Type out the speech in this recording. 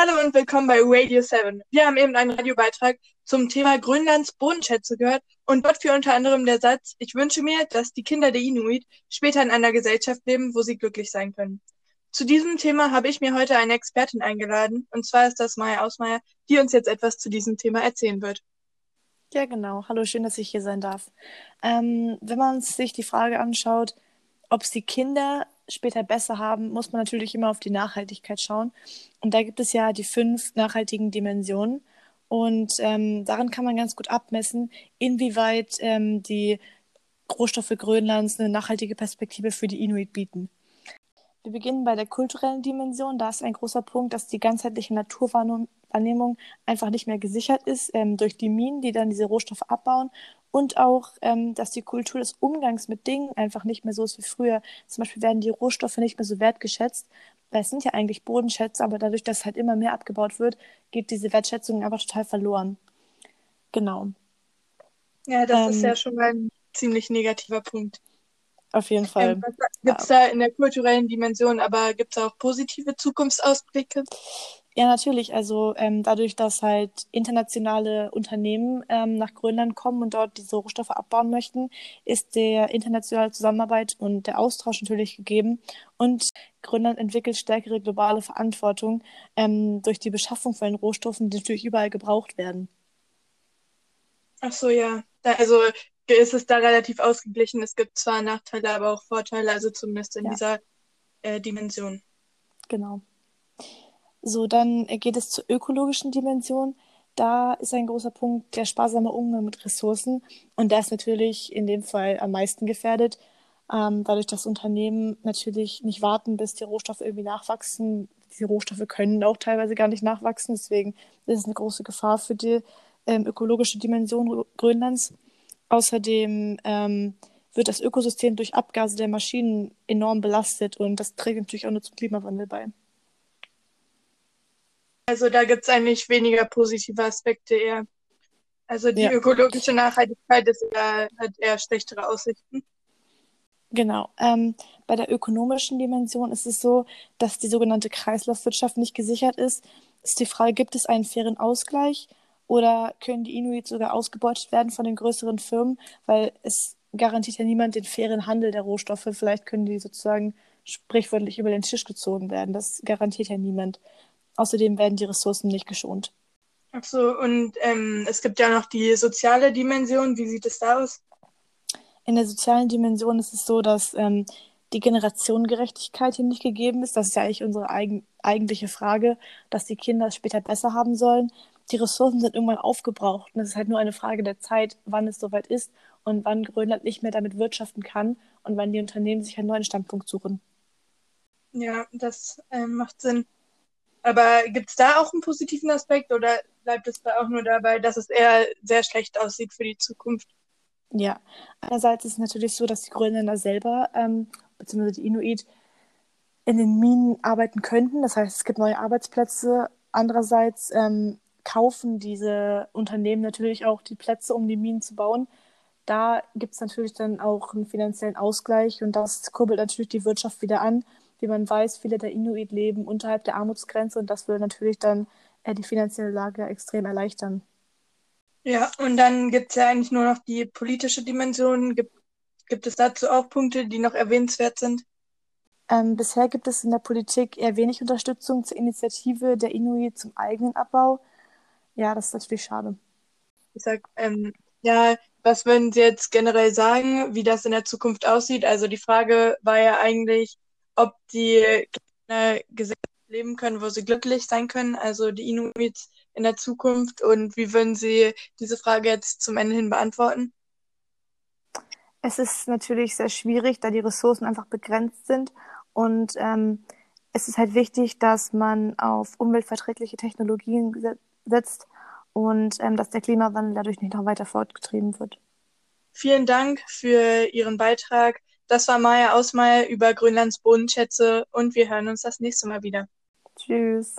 Hallo und willkommen bei Radio 7. Wir haben eben einen Radiobeitrag zum Thema Grönlands Bodenschätze gehört und dort fiel unter anderem der Satz, ich wünsche mir, dass die Kinder der Inuit später in einer Gesellschaft leben, wo sie glücklich sein können. Zu diesem Thema habe ich mir heute eine Expertin eingeladen, und zwar ist das Maya Ausmeier, die uns jetzt etwas zu diesem Thema erzählen wird. Ja, genau. Hallo, schön, dass ich hier sein darf. Ähm, wenn man sich die Frage anschaut, ob es die Kinder später besser haben, muss man natürlich immer auf die Nachhaltigkeit schauen. Und da gibt es ja die fünf nachhaltigen Dimensionen. Und ähm, daran kann man ganz gut abmessen, inwieweit ähm, die Rohstoffe Grönlands eine nachhaltige Perspektive für die Inuit bieten. Wir beginnen bei der kulturellen Dimension. Da ist ein großer Punkt, dass die ganzheitliche Naturwahrnehmung einfach nicht mehr gesichert ist ähm, durch die Minen, die dann diese Rohstoffe abbauen. Und auch, ähm, dass die Kultur des Umgangs mit Dingen einfach nicht mehr so ist wie früher. Zum Beispiel werden die Rohstoffe nicht mehr so wertgeschätzt. Weil es sind ja eigentlich Bodenschätze, aber dadurch, dass halt immer mehr abgebaut wird, geht diese Wertschätzung einfach total verloren. Genau. Ja, das ähm, ist ja schon mal ein ziemlich negativer Punkt. Auf jeden Fall. Ähm, gibt es ja. da in der kulturellen Dimension, aber gibt es auch positive Zukunftsausblicke? Ja, natürlich. Also ähm, dadurch, dass halt internationale Unternehmen ähm, nach Grönland kommen und dort diese Rohstoffe abbauen möchten, ist der internationale Zusammenarbeit und der Austausch natürlich gegeben. Und Grönland entwickelt stärkere globale Verantwortung ähm, durch die Beschaffung von den Rohstoffen, die natürlich überall gebraucht werden. Ach so, ja. Also ist es da relativ ausgeglichen. Es gibt zwar Nachteile, aber auch Vorteile, also zumindest in ja. dieser äh, Dimension. Genau. So, dann geht es zur ökologischen Dimension. Da ist ein großer Punkt der sparsame Umgang mit Ressourcen. Und der ist natürlich in dem Fall am meisten gefährdet. Ähm, dadurch, dass Unternehmen natürlich nicht warten, bis die Rohstoffe irgendwie nachwachsen. Die Rohstoffe können auch teilweise gar nicht nachwachsen. Deswegen ist es eine große Gefahr für die ähm, ökologische Dimension Grönlands. Außerdem ähm, wird das Ökosystem durch Abgase der Maschinen enorm belastet und das trägt natürlich auch nur zum Klimawandel bei. Also da gibt es eigentlich weniger positive Aspekte eher. Also die ja. ökologische Nachhaltigkeit ist eher, hat eher schlechtere Aussichten. Genau. Ähm, bei der ökonomischen Dimension ist es so, dass die sogenannte Kreislaufwirtschaft nicht gesichert ist. Ist die Frage, gibt es einen fairen Ausgleich oder können die Inuit sogar ausgebeutet werden von den größeren Firmen? Weil es garantiert ja niemand den fairen Handel der Rohstoffe. Vielleicht können die sozusagen sprichwörtlich über den Tisch gezogen werden. Das garantiert ja niemand. Außerdem werden die Ressourcen nicht geschont. Ach so, und ähm, es gibt ja noch die soziale Dimension. Wie sieht es da aus? In der sozialen Dimension ist es so, dass ähm, die Generationengerechtigkeit hier nicht gegeben ist. Das ist ja eigentlich unsere eigen, eigentliche Frage, dass die Kinder es später besser haben sollen die Ressourcen sind irgendwann aufgebraucht. Und es ist halt nur eine Frage der Zeit, wann es soweit ist und wann Grönland nicht mehr damit wirtschaften kann und wann die Unternehmen sich einen neuen Standpunkt suchen. Ja, das äh, macht Sinn. Aber gibt es da auch einen positiven Aspekt oder bleibt es da auch nur dabei, dass es eher sehr schlecht aussieht für die Zukunft? Ja, einerseits ist es natürlich so, dass die Grönländer selber, ähm, beziehungsweise die Inuit, in den Minen arbeiten könnten. Das heißt, es gibt neue Arbeitsplätze. Andererseits ähm, kaufen diese Unternehmen natürlich auch die Plätze, um die Minen zu bauen. Da gibt es natürlich dann auch einen finanziellen Ausgleich und das kurbelt natürlich die Wirtschaft wieder an. Wie man weiß, viele der Inuit leben unterhalb der Armutsgrenze und das würde natürlich dann äh, die finanzielle Lage extrem erleichtern. Ja, und dann gibt es ja eigentlich nur noch die politische Dimension. Gibt, gibt es dazu auch Punkte, die noch erwähnenswert sind? Ähm, bisher gibt es in der Politik eher wenig Unterstützung zur Initiative der Inuit zum eigenen Abbau. Ja, das ist natürlich schade. Ich sag, ähm, ja, was würden Sie jetzt generell sagen, wie das in der Zukunft aussieht? Also die Frage war ja eigentlich, ob die Kinder Gesellschaft leben können, wo sie glücklich sein können, also die Inuits in der Zukunft. Und wie würden Sie diese Frage jetzt zum Ende hin beantworten? Es ist natürlich sehr schwierig, da die Ressourcen einfach begrenzt sind. Und ähm, es ist halt wichtig, dass man auf umweltverträgliche Technologien setzt und ähm, dass der Klimawandel dadurch nicht noch weiter fortgetrieben wird. Vielen Dank für Ihren Beitrag. Das war Maya Ausmeier über Grönlands Bodenschätze und wir hören uns das nächste Mal wieder. Tschüss.